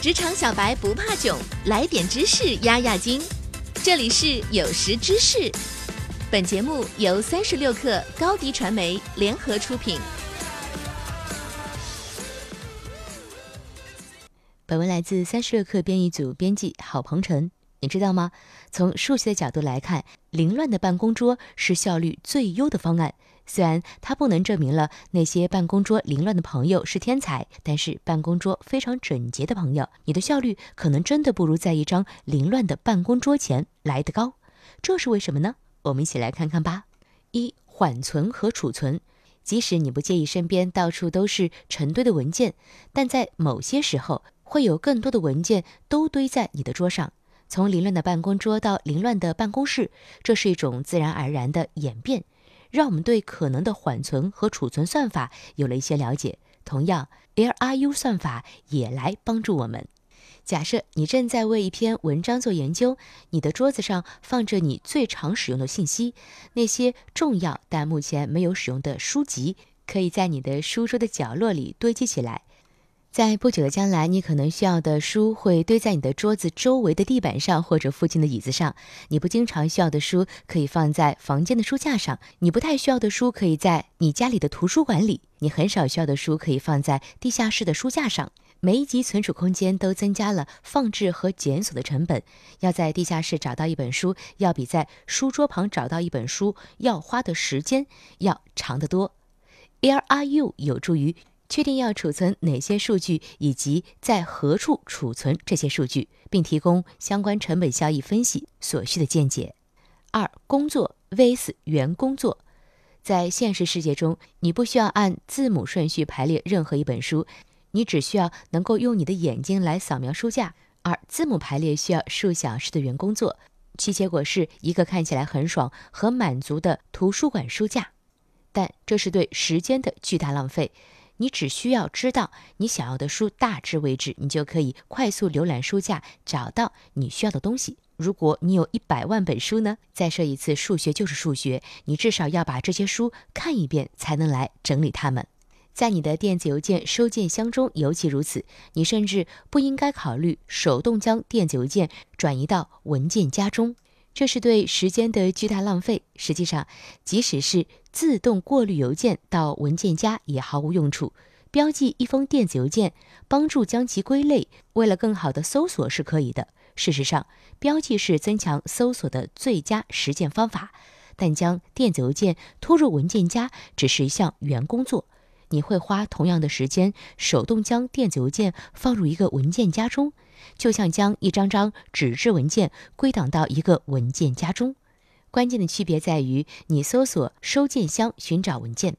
职场小白不怕囧，来点知识压压惊。这里是有识知识，本节目由三十六克高低传媒联合出品。本文来自三十六克编译组编辑郝鹏程。你知道吗？从数学的角度来看，凌乱的办公桌是效率最优的方案。虽然它不能证明了那些办公桌凌乱的朋友是天才，但是办公桌非常整洁的朋友，你的效率可能真的不如在一张凌乱的办公桌前来得高。这是为什么呢？我们一起来看看吧。一、缓存和储存。即使你不介意身边到处都是成堆的文件，但在某些时候，会有更多的文件都堆在你的桌上。从凌乱的办公桌到凌乱的办公室，这是一种自然而然的演变，让我们对可能的缓存和储存算法有了一些了解。同样，LRU 算法也来帮助我们。假设你正在为一篇文章做研究，你的桌子上放着你最常使用的信息，那些重要但目前没有使用的书籍，可以在你的书桌的角落里堆积起来。在不久的将来，你可能需要的书会堆在你的桌子周围的地板上，或者附近的椅子上。你不经常需要的书可以放在房间的书架上，你不太需要的书可以在你家里的图书馆里，你很少需要的书可以放在地下室的书架上。每一级存储空间都增加了放置和检索的成本。要在地下室找到一本书，要比在书桌旁找到一本书要花的时间要长得多。LRU 有助于。确定要储存哪些数据，以及在何处储存这些数据，并提供相关成本效益分析所需的见解。二、工作 vs 原工作。在现实世界中，你不需要按字母顺序排列任何一本书，你只需要能够用你的眼睛来扫描书架。而字母排列需要数小时的原工作，其结果是一个看起来很爽和满足的图书馆书架，但这是对时间的巨大浪费。你只需要知道你想要的书大致位置，你就可以快速浏览书架，找到你需要的东西。如果你有一百万本书呢？再说一次，数学就是数学，你至少要把这些书看一遍，才能来整理它们。在你的电子邮件收件箱中尤其如此。你甚至不应该考虑手动将电子邮件转移到文件夹中。这是对时间的巨大浪费。实际上，即使是自动过滤邮件到文件夹也毫无用处。标记一封电子邮件，帮助将其归类，为了更好的搜索是可以的。事实上，标记是增强搜索的最佳实践方法。但将电子邮件拖入文件夹只是一项原工作。你会花同样的时间手动将电子邮件放入一个文件夹中。就像将一张张纸质文件归档到一个文件夹中，关键的区别在于你搜索收件箱寻找文件。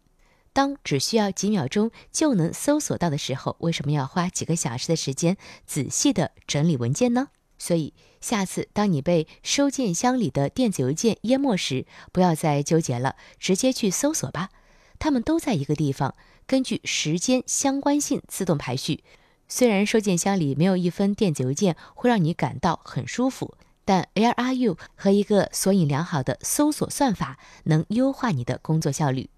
当只需要几秒钟就能搜索到的时候，为什么要花几个小时的时间仔细的整理文件呢？所以下次当你被收件箱里的电子邮件淹没时，不要再纠结了，直接去搜索吧。它们都在一个地方，根据时间相关性自动排序。虽然收件箱里没有一封电子邮件会让你感到很舒服，但 LRU 和一个索引良好的搜索算法能优化你的工作效率。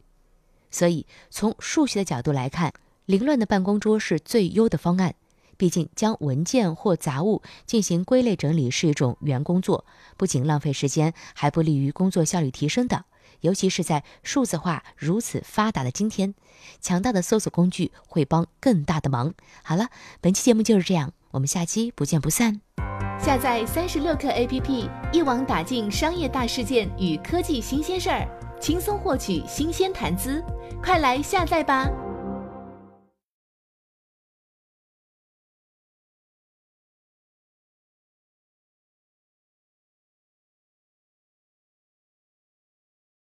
所以，从数学的角度来看，凌乱的办公桌是最优的方案。毕竟，将文件或杂物进行归类整理是一种原工作，不仅浪费时间，还不利于工作效率提升的。尤其是在数字化如此发达的今天，强大的搜索工具会帮更大的忙。好了，本期节目就是这样，我们下期不见不散。下载三十六课 APP，一网打尽商业大事件与科技新鲜事儿，轻松获取新鲜谈资，快来下载吧。